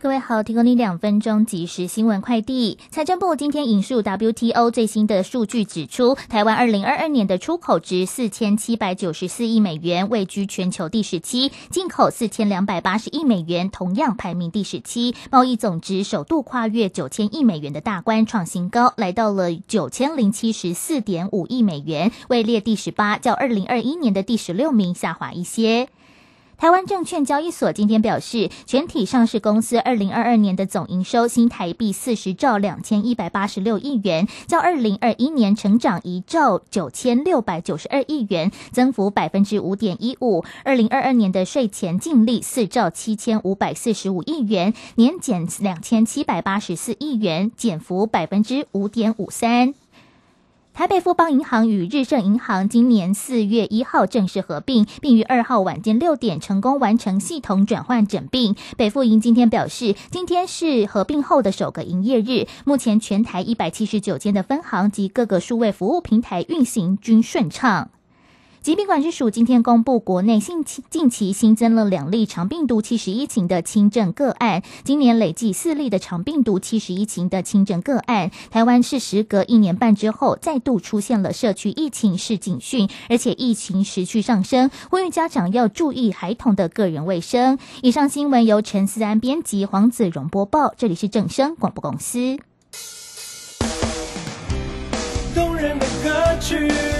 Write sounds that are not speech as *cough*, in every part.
各位好，提供你两分钟即时新闻快递。财政部今天引述 WTO 最新的数据指出，台湾二零二二年的出口值四千七百九十四亿美元，位居全球第十七；进口四千两百八十亿美元，同样排名第十七。贸易总值首度跨越九千亿美元的大关，创新高，来到了九千零七十四点五亿美元，位列第十八，较二零二一年的第十六名下滑一些。台湾证券交易所今天表示，全体上市公司二零二二年的总营收新台币四十兆两千一百八十六亿元，较二零二一年成长一兆九千六百九十二亿元，增幅百分之五点一五。二零二二年的税前净利四兆七千五百四十五亿元，年减两千七百八十四亿元，减幅百分之五点五三。台北富邦银行与日盛银行今年四月一号正式合并，并于二号晚间六点成功完成系统转换整并。北富银今天表示，今天是合并后的首个营业日，目前全台一百七十九间的分行及各个数位服务平台运行均顺畅。疾病管制署今天公布，国内近期近期新增了两例长病毒七十一型的轻症个案，今年累计四例的长病毒七十一型的轻症个案。台湾是时隔一年半之后，再度出现了社区疫情是警讯，而且疫情持续上升，呼吁家长要注意孩童的个人卫生。以上新闻由陈思安编辑，黄子荣播报，这里是正声广播公司。动人的歌曲。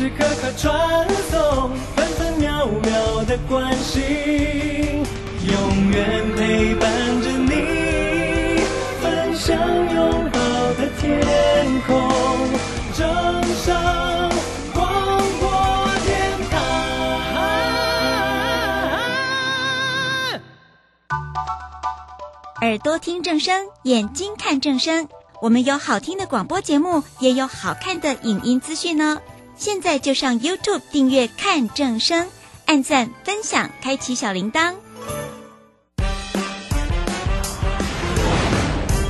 时刻刻传送，分分秒秒的关心，永远陪伴着你，分享拥抱的天空，正声广播电台。耳朵听正声，眼睛看正声。我们有好听的广播节目，也有好看的影音资讯呢。现在就上 YouTube 订阅看正声，按赞分享，开启小铃铛，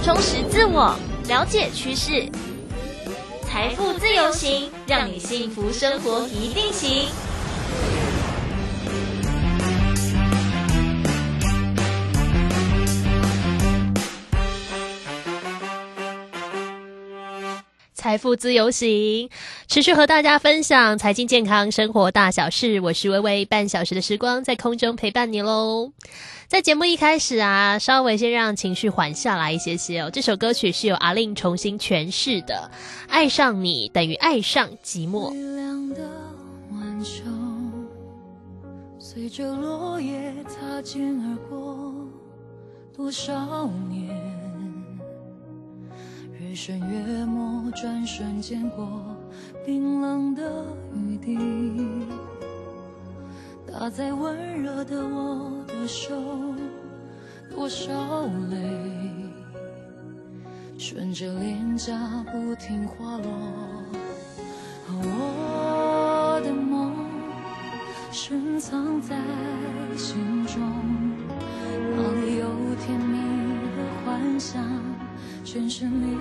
充实自我，了解趋势，财富自由行，让你幸福生活一定行。财富自由行，持续和大家分享财经、健康、生活大小事。我是微微，半小时的时光在空中陪伴你喽。在节目一开始啊，稍微先让情绪缓下来一些些哦。这首歌曲是由阿令重新诠释的，《爱上你等于爱上寂寞》。随着落叶擦肩而过，多少年。深月没，转瞬间过，冰冷的雨滴打在温热的我的手，多少泪顺着脸颊不停滑落。我的梦深藏在心中，哪里有甜蜜的幻想？全是你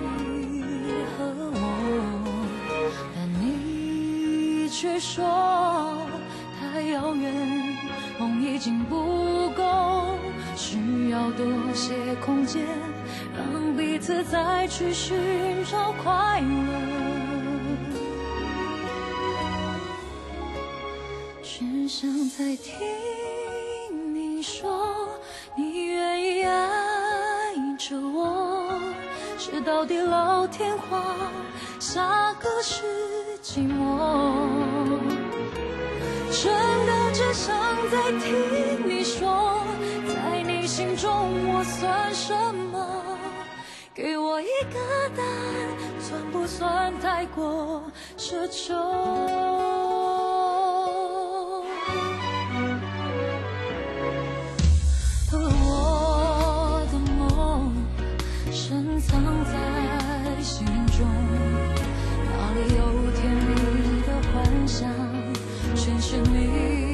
和我，但你却说太遥远，梦已经不够，需要多些空间，让彼此再去寻找快乐。只想再听地老天荒，下个是寂寞。真的只想再听你说，在你心中我算什么？给我一个答案，算不算太过奢求？藏在心中哪里有甜蜜的幻想？全是你。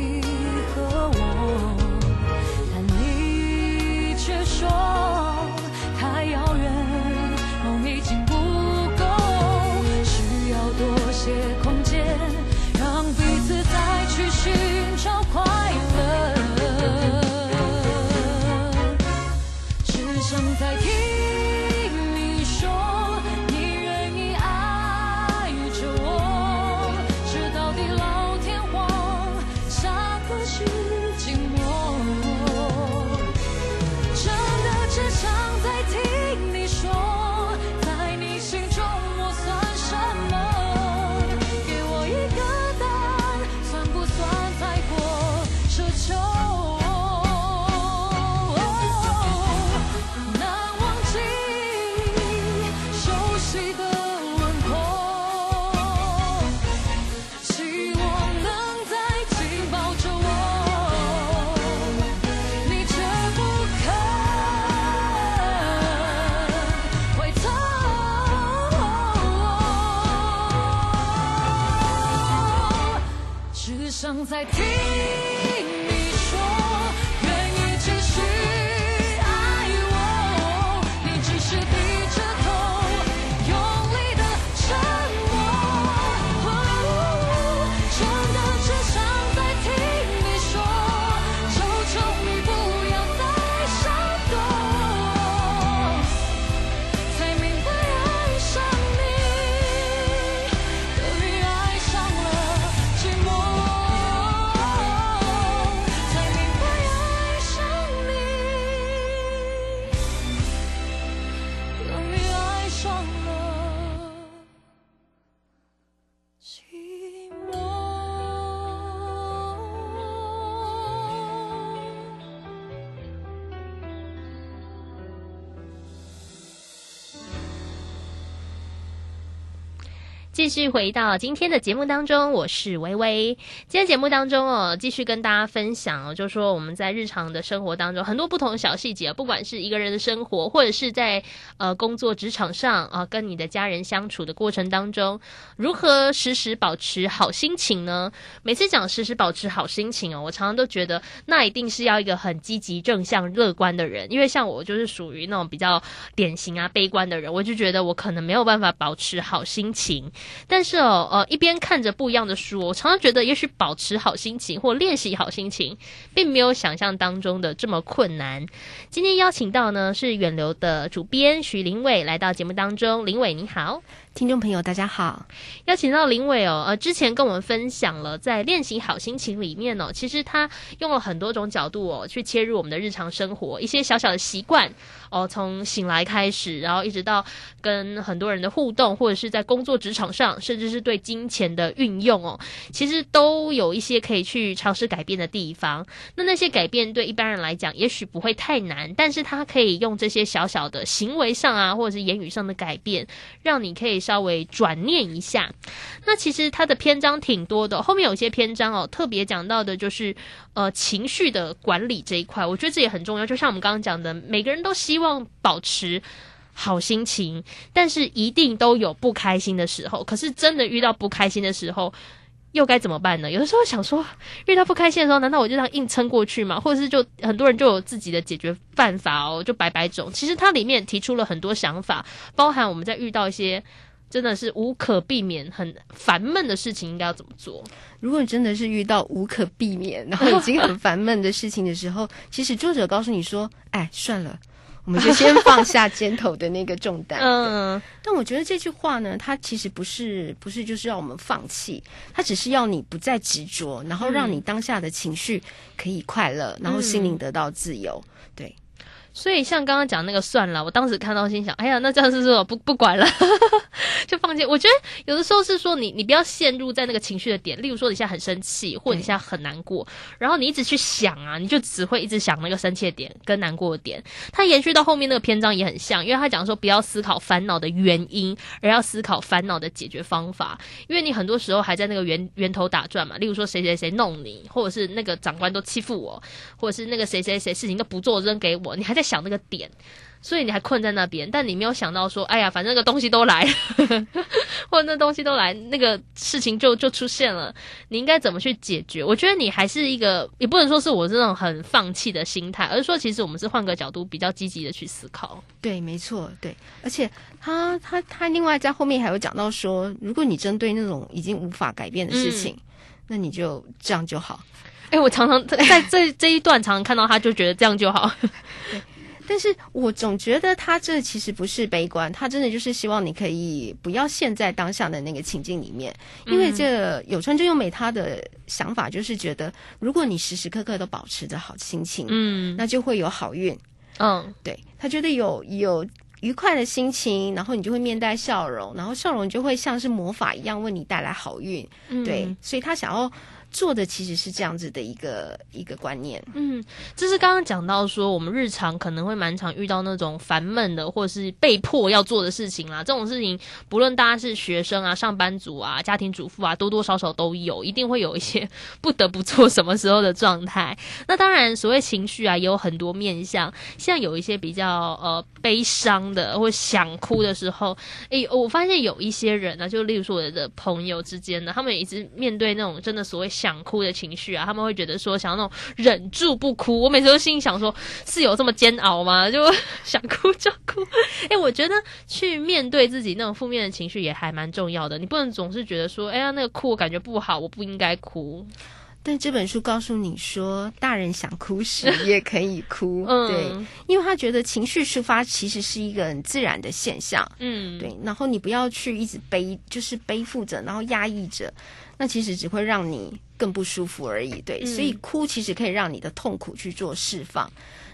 继续回到今天的节目当中，我是微微。今天节目当中哦，继续跟大家分享哦，就说我们在日常的生活当中，很多不同的小细节，不管是一个人的生活，或者是在呃工作职场上啊、跟你的家人相处的过程当中，如何时时保持好心情呢？每次讲时时保持好心情哦，我常常都觉得那一定是要一个很积极、正向、乐观的人，因为像我就是属于那种比较典型啊悲观的人，我就觉得我可能没有办法保持好心情。但是哦，呃，一边看着不一样的书，我常常觉得，也许保持好心情或练习好心情，并没有想象当中的这么困难。今天邀请到呢是远流的主编徐林伟来到节目当中，林伟你好。听众朋友，大家好。邀请到林伟哦，呃，之前跟我们分享了在练习好心情里面哦，其实他用了很多种角度哦，去切入我们的日常生活一些小小的习惯哦，从醒来开始，然后一直到跟很多人的互动，或者是在工作职场上，甚至是对金钱的运用哦，其实都有一些可以去尝试改变的地方。那那些改变对一般人来讲，也许不会太难，但是他可以用这些小小的行为上啊，或者是言语上的改变，让你可以稍微转念一下。那其实它的篇章挺多的，后面有些篇章哦，特别讲到的就是呃情绪的管理这一块，我觉得这也很重要。就像我们刚刚讲的，每个人都希望保持。好心情，但是一定都有不开心的时候。可是真的遇到不开心的时候，又该怎么办呢？有的时候想说，遇到不开心的时候，难道我就这样硬撑过去吗？或者是就很多人就有自己的解决办法哦，就摆摆种。其实它里面提出了很多想法，包含我们在遇到一些真的是无可避免、很烦闷的事情，应该要怎么做？如果你真的是遇到无可避免，然后已经很烦闷的事情的时候，*laughs* 其实作者告诉你说：“哎，算了。”我们就先放下肩头的那个重担。*laughs* 嗯，但我觉得这句话呢，它其实不是不是就是让我们放弃，它只是要你不再执着，然后让你当下的情绪可以快乐，然后心灵得到自由。对，所以像刚刚讲那个算了，我当时看到心想，哎呀，那这样是说不不管了，*laughs* 就放弃。我觉得有的时候是说你你不要陷入在那个情绪的点，例如说你现在很生气，或者你现在很难过，然后你一直去想啊，你就只会一直想那个生气的点跟难过的点。它延续到后面那个篇章也很像，因为他讲说不要思考烦恼的原因，而要思考烦恼的解决方法。因为你很多时候还在那个源源头打转嘛，例如说谁谁谁弄你，或者是那个长官都欺负我，或者是那个谁谁谁事情都不做扔给我，你还在想那个点。所以你还困在那边，但你没有想到说，哎呀，反正那个东西都来，*laughs* 或者那东西都来，那个事情就就出现了，你应该怎么去解决？我觉得你还是一个，也不能说是我这种很放弃的心态，而是说其实我们是换个角度，比较积极的去思考。对，没错，对，而且他他他另外在后面还有讲到说，如果你针对那种已经无法改变的事情，那你就这样就好。哎、我常常在在这这一段常常看到他，就觉得这样就好。但是我总觉得他这其实不是悲观，他真的就是希望你可以不要陷在当下的那个情境里面，因为这有川真由美她的想法就是觉得，如果你时时刻刻都保持着好心情，嗯那就会有好运。嗯对他觉得有有愉快的心情，然后你就会面带笑容，然后笑容就会像是魔法一样为你带来好运。嗯对，所以他想要做的其实是这样子的一个一个观念。嗯，这是刚刚讲到说，我们日常可能会蛮常遇到那种烦闷的，或者是被迫要做的事情啦。这种事情，不论大家是学生啊、上班族啊、家庭主妇啊，多多少少都有，一定会有一些不得不做什么时候的状态。*laughs* 那当然，所谓情绪啊，也有很多面向，像有一些比较呃悲伤的，或想哭的时候，诶，我发现有一些人呢、就例如说我的朋友之间呢，他们一直面对那种真的所谓想哭的情绪啊，他们会觉得说想要那种忍住不哭。我每次都心里想说，是有这么煎熬吗？就想哭就哭。*laughs* 诶，我觉得去面对自己那种负面的情绪也还蛮重要的，你不能总是觉得说，哎呀，那个哭我感觉不好，我不应该哭。但这本书告诉你说，大人想哭时也可以哭，*laughs* 嗯对，因为他觉得情绪抒发其实是一个很自然的现象，嗯，对，然后你不要去一直背，就是背负着，然后压抑着，那其实只会让你更不舒服而已，对，嗯。所以哭其实可以让你的痛苦去做释放，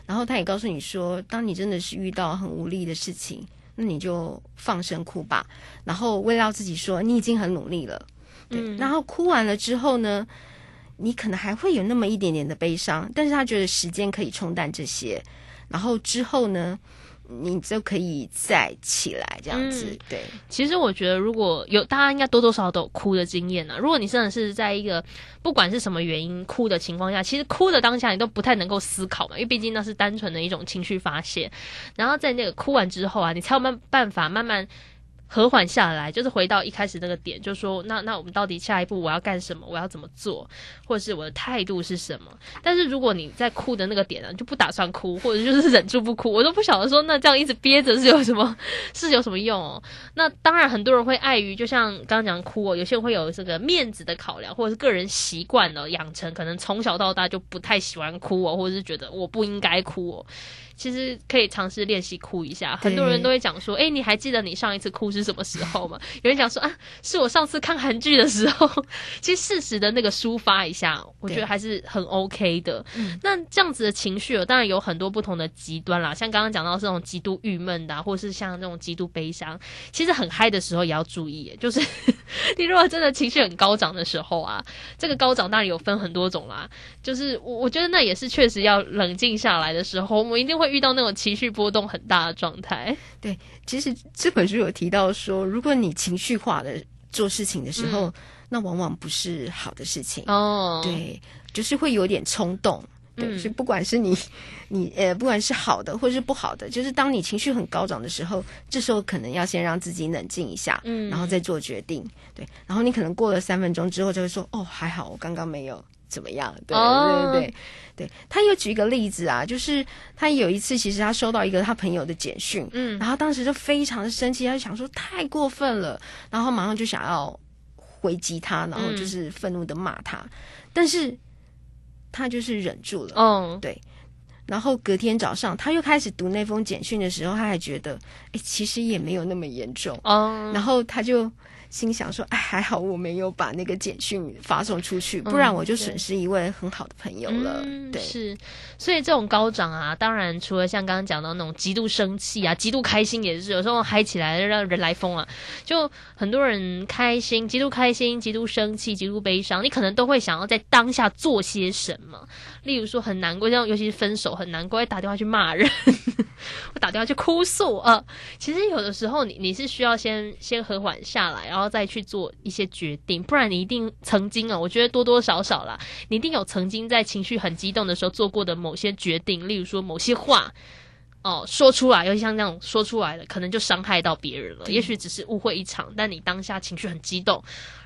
然后他也告诉你说，当你真的是遇到很无力的事情，那你就放声哭吧，然后慰劳自己说你已经很努力了，对，嗯。然后哭完了之后呢？你可能还会有那么一点点的悲伤，但是他觉得时间可以冲淡这些，然后之后呢，你就可以再起来这样子，嗯对，其实我觉得，如果有大家应该多多少少都有哭的经验啊。如果你真的是在一个不管是什么原因哭的情况下，其实哭的当下你都不太能够思考嘛，因为毕竟那是单纯的一种情绪发泄。然后在那个哭完之后啊，你才有办办法慢慢。和缓下来，就是回到一开始那个点，就说那那我们到底下一步我要干什么？我要怎么做？或者是我的态度是什么？但是如果你在哭的那个点呢、就不打算哭，或者就是忍住不哭，我都不晓得说那这样一直憋着是有什么 *laughs* 是有什么用哦？那当然，很多人会碍于，就像刚刚讲哭哦，有些人会有这个面子的考量，或者是个人习惯的养成，可能从小到大就不太喜欢哭哦，或者是觉得我不应该哭哦。其实可以尝试练习哭一下。很多人都会讲说：“哎、你还记得你上一次哭是什么时候吗？” *laughs* 有人讲说：“啊，是我上次看韩剧的时候。*laughs* ”其实适时的那个抒发一下，我觉得还是很 OK 的。那这样子的情绪哦，当然有很多不同的极端啦，像刚刚讲到这种极度郁闷的、啊，或是像那种极度悲伤，其实很嗨的时候也要注意耶，就是 *laughs* 你如果真的情绪很高涨的时候啊，这个高涨当然有分很多种啦，就是我我觉得那也是确实要冷静下来的时候，我们一定会遇到那种情绪波动很大的状态。对其实这本书有提到说，如果你情绪化的做事情的时候，那往往不是好的事情，哦，，对，就是会有点冲动。对，嗯所以不管是你，你呃，不管是好的或是不好的，就是当你情绪很高涨的时候，这时候可能要先让自己冷静一下，嗯然后再做决定。对，然后你可能过了三分钟之后，就会说：“哦，还好，我刚刚没有怎么样。对”哦对对对对。他又举一个例子啊，就是他有一次，其实他收到一个他朋友的简讯，嗯然后当时就非常的生气，他就想说太过分了，然后马上就想要回击他，然后就是愤怒的骂他，但是他就是忍住了。嗯，对然后隔天早上，他又开始读那封简讯的时候，他还觉得，哎，其实也没有那么严重。哦，然后他就心想说，哎，还好我没有把那个简讯发送出去，嗯不然我就损失一位很好的朋友了。嗯、对，是，所以这种高涨啊，当然除了像刚刚讲到那种极度生气啊、极度开心，也是有时候嗨起来让人来疯啊。就很多人开心、极度开心、极度生气、极度悲伤，你可能都会想要在当下做些什么。例如说很难过，像尤其是分手很难过，会打电话去骂人，*laughs* 我打电话去哭诉啊、呃其实有的时候你你是需要先先和缓下来，然后再去做一些决定，不然你一定曾经啊，我觉得多多少少啦，你一定有曾经在情绪很激动的时候做过的某些决定，例如说某些话。哦，说出来，尤其像那种说出来的，可能就伤害到别人了。也许只是误会一场，但你当下情绪很激动，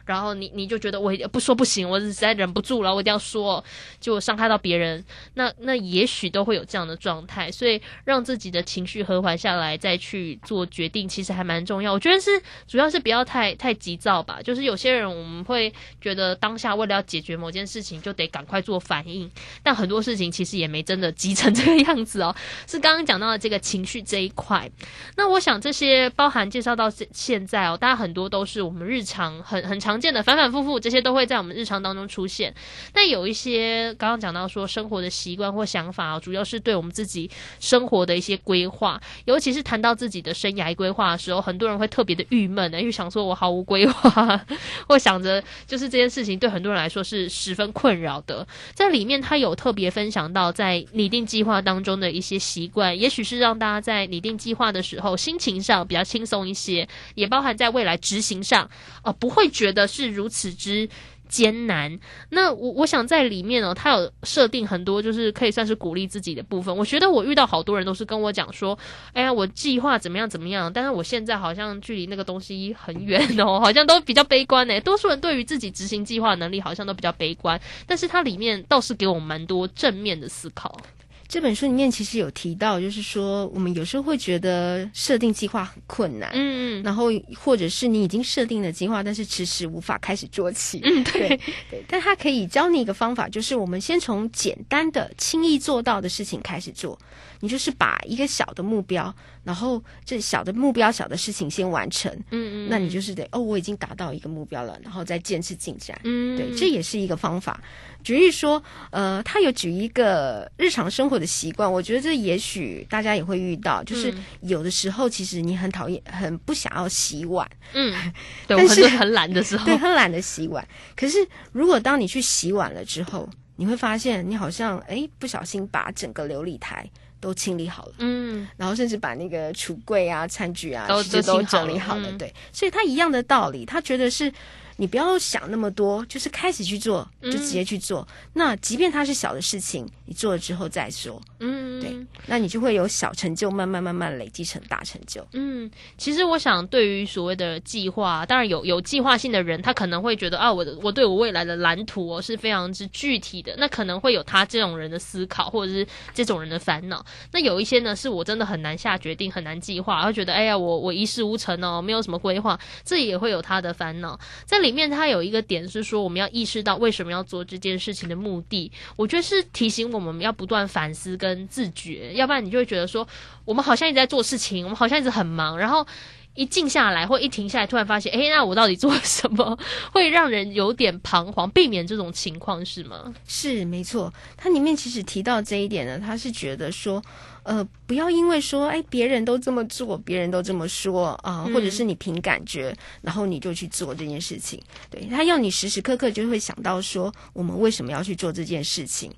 然后你你就觉得我不说不行，我实在忍不住了，我一定要说，就伤害到别人，那那也许都会有这样的状态，所以让自己的情绪和缓下来，再去做决定，其实还蛮重要。我觉得是主要是不要太太急躁吧，就是有些人我们会觉得当下为了要解决某件事情，就得赶快做反应，但很多事情其实也没真的急成这个样子哦。是刚刚讲到的这个情绪这一块，那我想这些包含介绍到现现在哦，大家很多都是我们日常很很常常见的反反复复，这些都会在我们日常当中出现。但有一些刚刚讲到说生活的习惯或想法，主要是对我们自己生活的一些规划，尤其是谈到自己的生涯规划的时候，很多人会特别的郁闷的，因为想说我毫无规划，*laughs* 或想着就是这件事情对很多人来说是十分困扰的。在里面他有特别分享到在拟定计划当中的一些习惯，也许是让大家在拟定计划的时候心情上比较轻松一些，也包含在未来执行上，呃，不会觉得是如此之。艰难，那我我想在里面哦，他有设定很多，就是可以算是鼓励自己的部分。我觉得我遇到好多人都是跟我讲说，哎呀，我计划怎么样怎么样，但是我现在好像距离那个东西很远哦，好像都比较悲观呢。多数人对于自己执行计划能力好像都比较悲观，但是它里面倒是给我蛮多正面的思考。这本书里面其实有提到，就是说我们有时候会觉得设定计划很困难，嗯嗯，然后或者是你已经设定了计划，但是迟迟无法开始做起，嗯对对。但他可以教你一个方法，就是我们先从简单的、轻易做到的事情开始做。你就是把一个小的目标，然后这小的目标、小的事情先完成，嗯嗯，那你就是得哦，我已经达到一个目标了，然后再坚持进展，嗯。对，这也是一个方法。举例说，呃，他有举一个日常生活的习惯，我觉得这也许大家也会遇到，就是嗯。有的时候其实你很讨厌、很不想要洗碗，嗯，*laughs* 对我但是很懒的时候对，，很懒得洗碗。可是如果当你去洗碗了之后，你会发现你好像哎不小心把整个琉璃台都清理好了。嗯然后甚至把那个橱柜啊、餐具啊，都都整理好了。嗯对，所以他一样的道理，他觉得是你不要想那么多，就是开始去做，就直接去做。那即便它是小的事情，你做了之后再说，嗯，对，那你就会有小成就，慢慢慢慢累积成大成就。嗯，其实我想，对于所谓的计划，当然有有计划性的人，他可能会觉得啊，我的我对我未来的蓝图哦是非常之具体的，那可能会有他这种人的思考，或者是这种人的烦恼。那有一些呢，是我真的很难下决定，很难计划，会觉得哎呀，我我一事无成哦，没有什么规划，这也会有他的烦恼。在里面，他有一个点是说，我们要意识到为什么要做这件事情的目的。我觉得是提醒我们要不断反思跟自觉，要不然你就会觉得说，我们好像一直在做事情，我们好像一直很忙，然后一静下来或一停下来，突然发现，诶，那我到底做了什么，*laughs* 会让人有点彷徨，避免这种情况是吗？是没错，它里面其实提到这一点呢，他是觉得说，呃，不要因为说，哎，别人都这么做，别人都这么说啊、嗯或者是你凭感觉，然后你就去做这件事情。对他要你时时刻刻就会想到说，我们为什么要去做这件事情，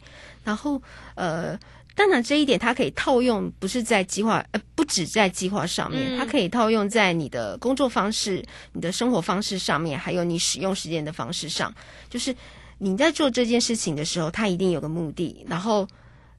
然后呃。当然，这一点它可以套用，不是在计划，呃，不止在计划上面，嗯它可以套用在你的工作方式、你的生活方式上面，还有你使用时间的方式上。就是你在做这件事情的时候，它一定有个目的，然后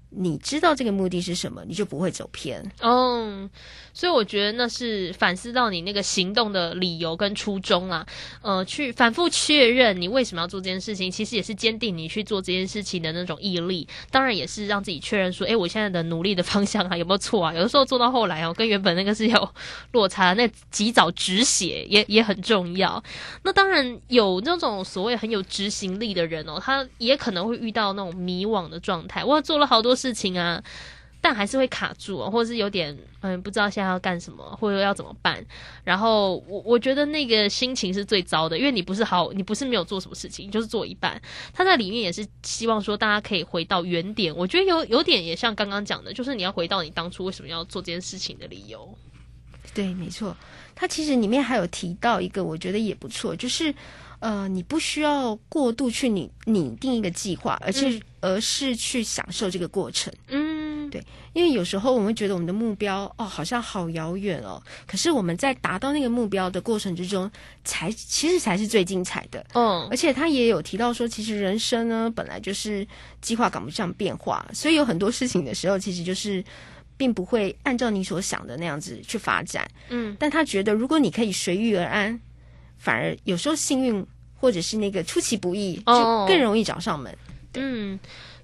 你知道这个目的是什么，你就不会走偏。哦，所以我觉得那是反思到你那个行动的理由跟初衷啊，呃，去反复确认你为什么要做这件事情，其实也是坚定你去做这件事情的那种毅力。当然也是让自己确认说，诶，我现在的努力的方向啊有没有错啊？有的时候做到后来哦，跟原本那个是有落差，那及早止血也 *laughs* 也很重要。那当然有那种所谓很有执行力的人哦，他也可能会遇到那种迷惘的状态。我做了好多事情啊，但还是会卡住、哦，或者是有点嗯不知道现在要干什么，或者要怎么办。然后我我觉得那个心情是最糟的，因为你不是好，你不是没有做什么事情，你就是做一半。他在里面也是希望说大家可以回到原点。我觉得有有点也像刚刚讲的，就是你要回到你当初为什么要做这件事情的理由。对，没错。它其实里面还有提到一个，我觉得也不错，就是呃，你不需要过度去拟拟定一个计划，而且、而是去享受这个过程。嗯，对因为有时候我们会觉得我们的目标哦，好像好遥远哦，可是我们在达到那个目标的过程之中，才其实才是最精彩的。嗯而且他也有提到说，其实人生呢本来就是计划赶不上变化，所以有很多事情的时候，其实就是并不会按照你所想的那样子去发展。嗯但他觉得，如果你可以随遇而安，反而有时候幸运或者是那个出其不意，哦就更容易找上门。嗯，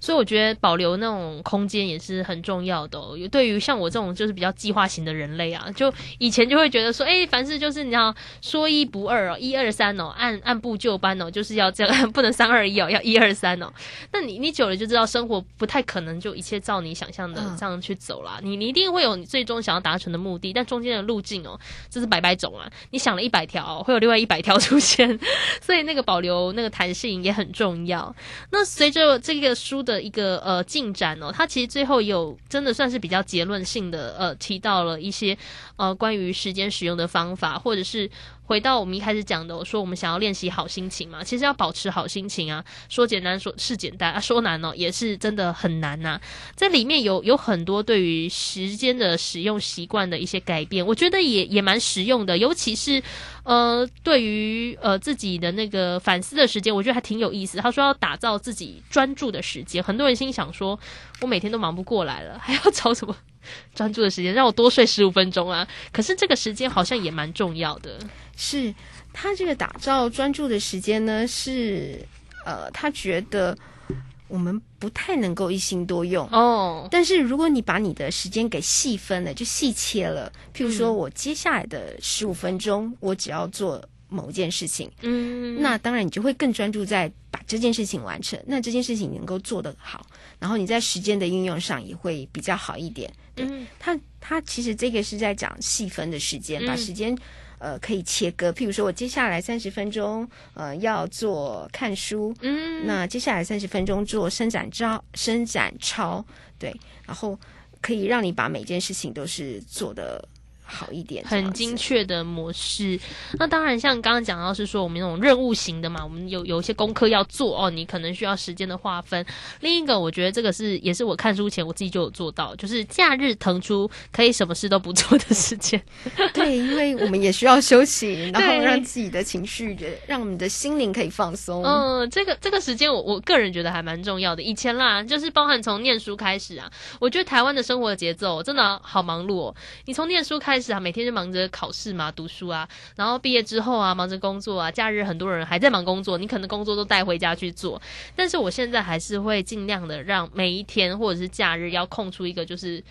所以我觉得保留那种空间也是很重要的、哦。对于像我这种就是比较计划型的人类啊，就以前就会觉得说，哎，凡事就是你要说一不二哦，一二三哦，按按部就班哦，就是要这样，不能三二一哦，要一二三哦。那你你久了就知道，生活不太可能就一切照你想象的嗯这样去走啦。你你一定会有你最终想要达成的目的，但中间的路径哦，这是百百种啊。你想了一百条，会有另外一百条出现，*laughs* 所以那个保留那个弹性也很重要。那随着这个书的一个呃进展哦，他其实最后有真的算是比较结论性的呃提到了一些呃关于时间使用的方法，或者是回到我们一开始讲的，我说我们想要练习好心情嘛，其实要保持好心情啊，说简单说是简单啊，说难哦也是真的很难呐、这里面有有很多对于时间的使用习惯的一些改变，我觉得也也蛮实用的，尤其是呃对于呃自己的那个反思的时间，我觉得还挺有意思。他说要打造自己专注的时间，很多人心想说，我每天都忙不过来了，还要找什么 *laughs* 专注的时间，让我多睡十五分钟啊？可是这个时间好像也蛮重要的。是他这个打造专注的时间呢，是呃，他觉得我们不太能够一心多用。哦，但是如果你把你的时间给细分了，就细切了，譬如说嗯我接下来的十五分钟，我只要做某件事情，嗯，那当然你就会更专注在把这件事情完成，那这件事情能够做得好，然后你在时间的运用上也会比较好一点。对嗯。他他其实这个是在讲细分的时间，嗯。把时间呃可以切割。譬如说我接下来三十分钟呃要做看书，嗯，那接下来三十分钟做伸展招伸展操，对，然后可以让你把每件事情都是做得好一点，很精。确的模式。那当然，像刚刚讲到是说我们那种任务型的嘛，我们有有一些功课要做哦，你可能需要时间的划分。另一个，我觉得这个是也是我看书前我自己就有做到，就是假日腾出可以什么事都不做的时间。*laughs* *laughs* 对，因为我们也需要休息，*laughs* 然后让自己的情绪，让我们的心灵可以放松。嗯，这个这个时间我我个人觉得还蛮重要的。以前啦，就是包含从念书开始啊，我觉得台湾的生活节奏真的好忙碌哦。你从念书开开始啊，每天就忙着考试嘛、读书啊，然后毕业之后啊，忙着工作啊，假日很多人还在忙工作，你可能工作都带回家去做。但是我现在还是会尽量的让每一天或者是假日要空出一个就是。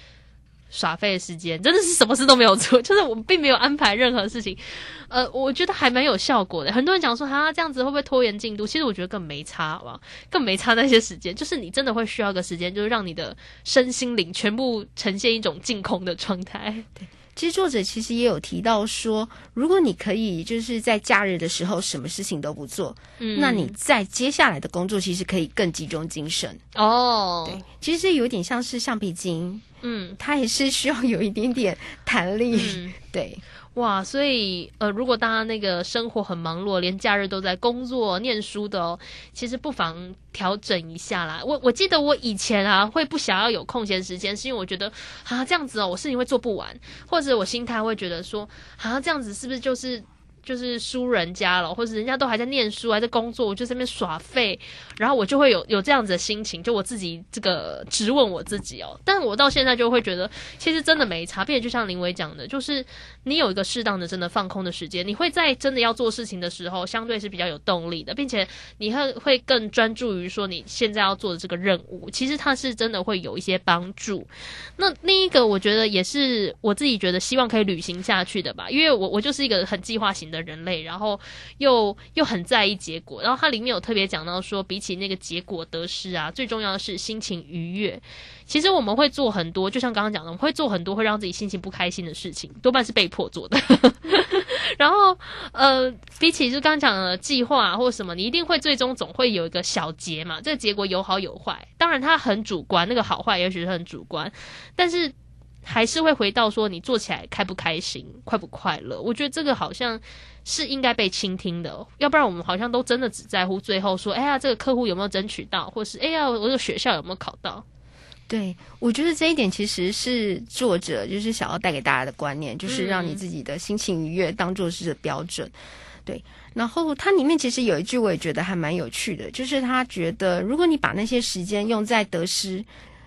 耍废的时间真的是什么事都没有做，*laughs* 就是我并没有安排任何事情，呃，我觉得还蛮有效果的。很多人讲说，哈、这样子会不会拖延进度？其实我觉得更没差，好不好？更没差那些时间，就是你真的会需要个时间，就是让你的身心灵全部呈现一种净空的状态。对其实作者其实也有提到说，如果你可以就是在假日的时候什么事情都不做，嗯那你在接下来的工作其实可以更集中精神。哦，对，其实有点像是橡皮筋，嗯它也是需要有一点点弹力。嗯。*laughs* 对，哇，所以呃，如果大家那个生活很忙碌，连假日都在工作、念书的哦，其实不妨调整一下啦。我我记得我以前啊，会不想要有空闲时间，是因为我觉得啊这样子哦，我事情会做不完，或者我心态会觉得说啊这样子是不是就是。就是输人家了，或者人家都还在念书，还在工作，我就在那边耍废，然后我就会有有这样子的心情，就我自己这个质问我自己哦。但我到现在就会觉得，其实真的没差，并且就像林伟讲的，就是你有一个适当的真的放空的时间，你会在真的要做事情的时候，相对是比较有动力的，并且你会会更专注于说你现在要做的这个任务，其实它是真的会有一些帮助。那另一个，我觉得也是我自己觉得希望可以履行下去的吧，因为我我就是一个很计划型的人类，然后又又很在意结果，然后它里面有特别讲到说，比起那个结果得失啊，最重要的是心情愉悦。其实我们会做很多，就像刚刚讲的，我们会做很多会让自己心情不开心的事情，多半是被迫做的。*laughs* 然后，呃，比起就刚刚讲的计划啊或什么，你一定会最终总会有一个小结嘛。这个结果有好有坏，当然它很主观，那个好坏也许是很主观，但是还是会回到说你做起来开不开心、快不快乐。我觉得这个好像是应该被倾听的哦，要不然我们好像都真的只在乎最后说，哎呀，这个客户有没有争取到，或是哎呀，我这个学校有没有考到。对，我觉得这一点其实是作者就是想要带给大家的观念，就是让你嗯自己的心情愉悦当做是标准。对，然后它里面其实有一句我也觉得还蛮有趣的，就是他觉得如果你把那些时间用在得失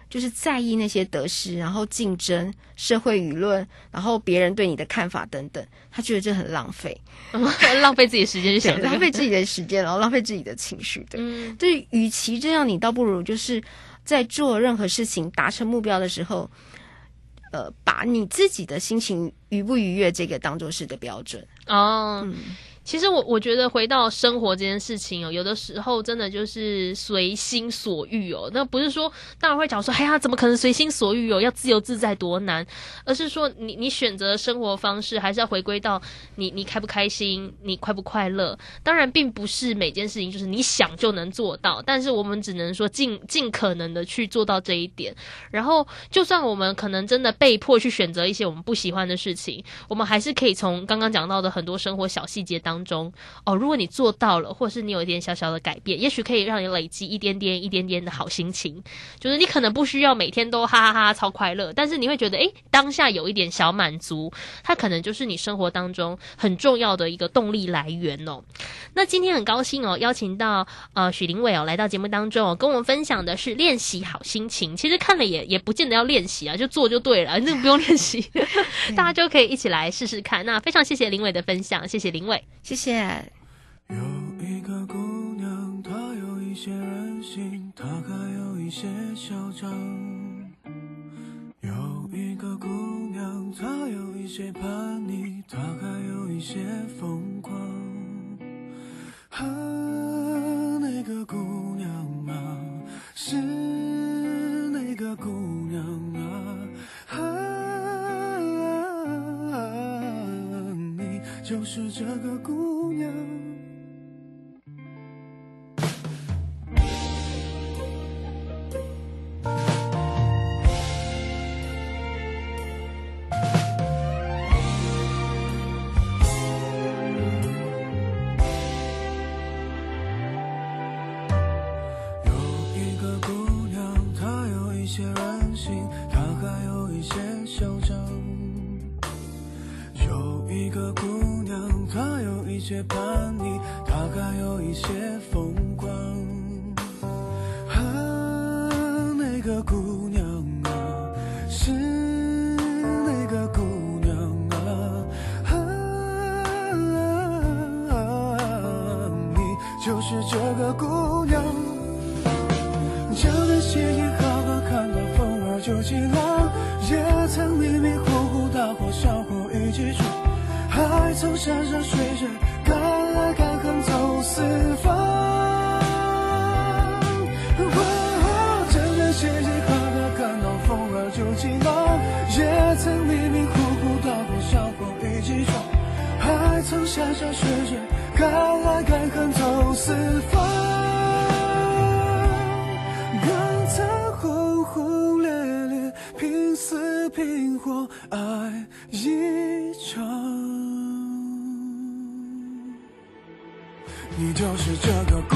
就是在意那些得失，然后竞争、社会舆论，然后别人对你的看法等等，他觉得这很浪费，*laughs* 浪费自己时间去想对，浪费自己的时间，然后浪费自己的情绪，对。嗯对，与其这样，你倒不如就是在做任何事情达成目标的时候，呃，把你自己的心情愉不愉悦这个当做是的标准。哦。嗯，其实我我觉得回到生活这件事情哦，有的时候真的就是随心所欲哦。那不是说当然会讲说，哎呀，怎么可能随心所欲哦？要自由自在多难？而是说你你选择生活方式，还是要回归到你你开不开心，你快不快乐。当然，并不是每件事情就是你想就能做到，但是我们只能说尽尽可能的去做到这一点。然后，就算我们可能真的被迫去选择一些我们不喜欢的事情，我们还是可以从刚刚讲到的很多生活小细节当中，哦，如果你做到了，或是你有一点小小的改变，也许可以让你累积一点点、一点点的好心情。就是你可能不需要每天都哈哈哈超快乐，但是你会觉得，诶，当下有一点小满足，它可能就是你生活当中很重要的一个动力来源哦。那今天很高兴哦，邀请到呃许林伟哦来到节目当中哦，跟我们分享的是练习好心情。其实看了也也不见得要练习啊，就做就对了，那不用练习，*laughs* *laughs* 大家就可以一起来试试看。那非常谢谢林伟的分享，谢谢林伟。谢谢。有一个姑娘，她有一些任性，她还有一些嚣张。有一个姑娘，她有一些叛逆，她还有一些疯狂。啊，那个姑娘啊，是就是这个姑娘。些叛逆，她还有一些疯或爱一场，你就是这个故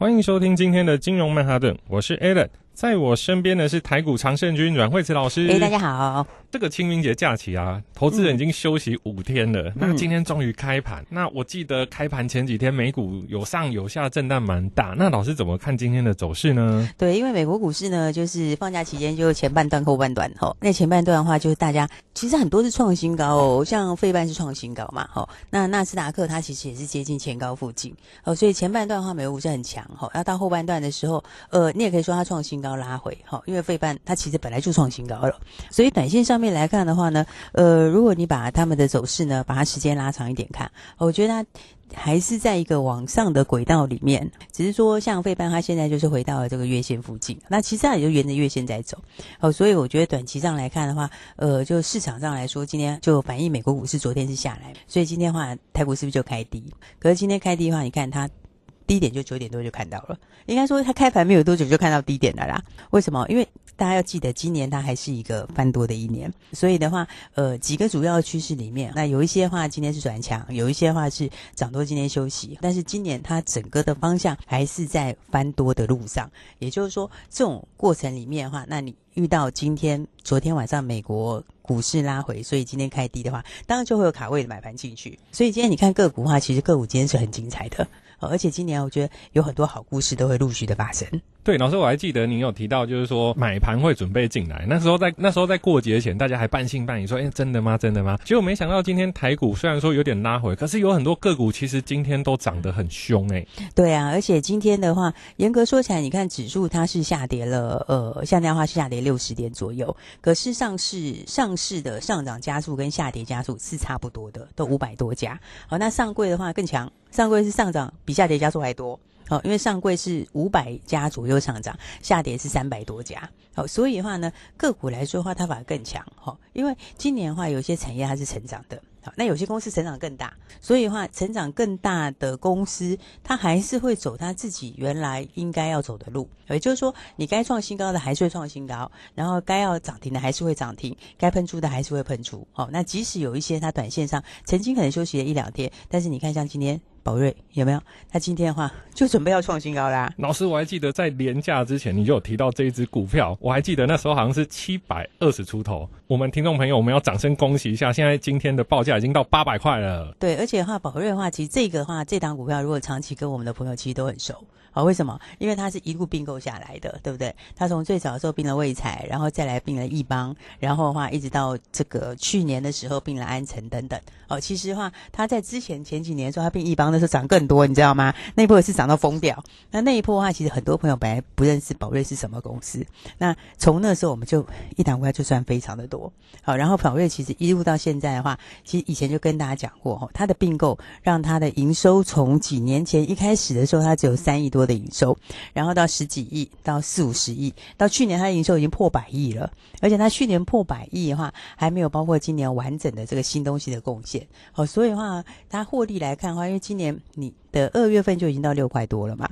欢迎收听今天的金融曼哈顿，我是 Alan，在我身边的是台股常胜军阮惠慈老师。哎，大家好。这个清明节假期啊，投资人已经休息五天了。那今天终于开盘。那我记得开盘前几天美股有上有下，震荡蛮大。那老师怎么看今天的走势呢？对，因为美国股市呢，就是放假期间就前半段后半段哈。那前半段的话，就是大家其实很多是创新高哦，像费半是创新高嘛哈。那纳斯达克它其实也是接近前高附近哦，所以前半段的话美国股市很强哈。那到后半段的时候，呃，你也可以说它创新高拉回哈，因为费半它其实本来就创新高了，所以短线上。面来看的话呢，呃，如果你把他们的走势呢，把它时间拉长一点看，我觉得它还是在一个往上的轨道里面，只是说像费班，它现在就是回到了这个月线附近，那其实它也就沿着月线在走，哦，所以我觉得短期上来看的话，呃，就市场上来说，今天就反映美国股市昨天是下来，所以今天的话，台股是不是就开低？可是今天开低的话，你看它。低点就九点多就看到了，应该说它开盘没有多久就看到低点了啦。为什么？因为大家要记得，今年它还是一个翻多的一年，所以的话，呃，几个主要趋势里面，那有一些话今天是转强，有一些话是涨多，今天休息。但是今年它整个的方向还是在翻多的路上，也就是说，这种过程里面的话，那你遇到今天、昨天晚上美国股市拉回，所以今天开低的话，当然就会有卡位的买盘进去。所以今天你看个股的话，其实个股今天是很精彩的。而且今年我觉得有很多好故事都会陆续的发生。对，老师我还记得您有提到，就是说买盘会准备进来。那时候在那时候在过节前，大家还半信半疑说：“哎，真的吗？真的吗？”结果没想到今天台股虽然说有点拉回，可是有很多个股其实今天都涨得很凶哎。对啊，而且今天的话，严格说起来，你看指数它是下跌了，呃，下跌的话是下跌六十点左右。可是上市上市的上涨加速跟下跌加速是差不多的，都五百多家。好，那上柜的话更强。上柜是上涨比下跌加速还多，哦，因为上柜是五百家左右上涨，下跌是三百多家，好，所以的话呢，个股来说的话，它反而更强，哈，因为今年的话，有些产业它是成长的。好，那有些公司成长更大，所以的话，成长更大的公司，它还是会走它自己原来应该要走的路。也就是说，你该创新高的还是会创新高，然后该要涨停的还是会涨停，该喷出的还是会喷出。好，那即使有一些它短线上曾经可能休息了一两天，但是你看像今天。宝瑞有没有？他今天的话就准备要创新高啦。老师，我还记得在廉价之前，你就有提到这一只股票，我还记得那时候好像是七百二十出头。我们听众朋友，我们要掌声恭喜一下，现在今天的报价已经到八百块了。对，而且的话，宝瑞的话，其实这个的话，这档股票如果长期跟我们的朋友其实都很熟。好，为什么？因为它是一路并购下来的，对不对？它从最早的时候并了卫彩，然后再来并了易邦，然后的话一直到这个去年的时候并了安诚等等。哦，其实的话，它在之前前几年的时候，它并易邦的时候涨更多，你知道吗？那一波也是涨到疯掉。那那一波的话，其实很多朋友本来不认识宝瑞是什么公司。那从那时候我们就一档股票就算非常的多。好，然后宝瑞其实一路到现在的话，其实以前就跟大家讲过，哈，它的并购让它的营收从几年前一开始的时候，它只有三亿多。的营收，然后到十几亿，到四五十亿，到去年它的营收已经破百亿了，而且它去年破百亿的话，还没有包括今年完整的这个新东西的贡献。好，所以的话，它获利来看的话，因为今你的二月份就已经到六块多了嘛。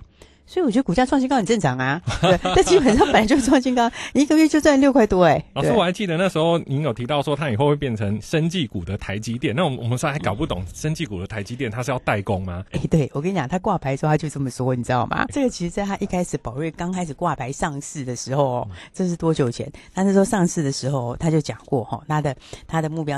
所以我觉得股价创新高很正常啊，对，*laughs* 这基本上本来就是创新高，一个月就赚六块多哎。老师，我还记得那时候您有提到说，它以后会变成生技股的台积电。那我们我们说还搞不懂生技股的台积电，它是要代工吗？哎，对我跟你讲，他挂牌的时候他就这么说，你知道吗？这个其实在他一开始宝瑞刚开始挂牌上市的时候，这是多久前？他那时候上市的时候他就讲过哈，他的他的目标。